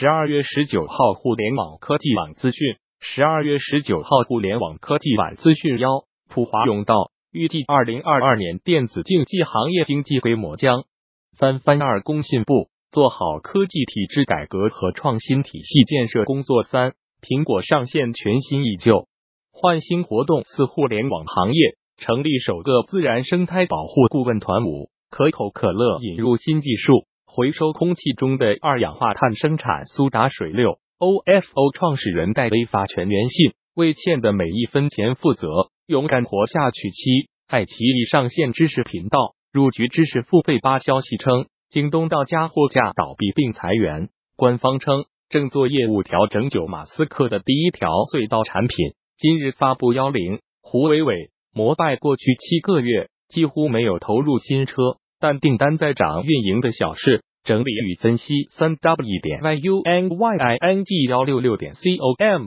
十二月十九号，互联网科技网资讯。十二月十九号，互联网科技网资讯幺，普华永道预计二零二二年电子竞技行业经济规模将翻番。二工信部做好科技体制改革和创新体系建设工作。三苹果上线全新依旧换新活动。四互联网行业成立首个自然生态保护顾问团。五可口可乐引入新技术。回收空气中的二氧化碳生产苏打水。六 OFO 创始人戴威发全员信，为欠的每一分钱负责，勇敢活下去。七爱奇艺上线知识频道，入局知识付费八。消息称，京东到家货架倒闭并裁员，官方称正做业务调整。九马斯克的第一条隧道产品今日发布。幺零胡伟伟，摩拜过去七个月几乎没有投入新车。但订单在涨，运营的小事整理与分析。三 w 点 y u n y i n g 幺六六点 c o m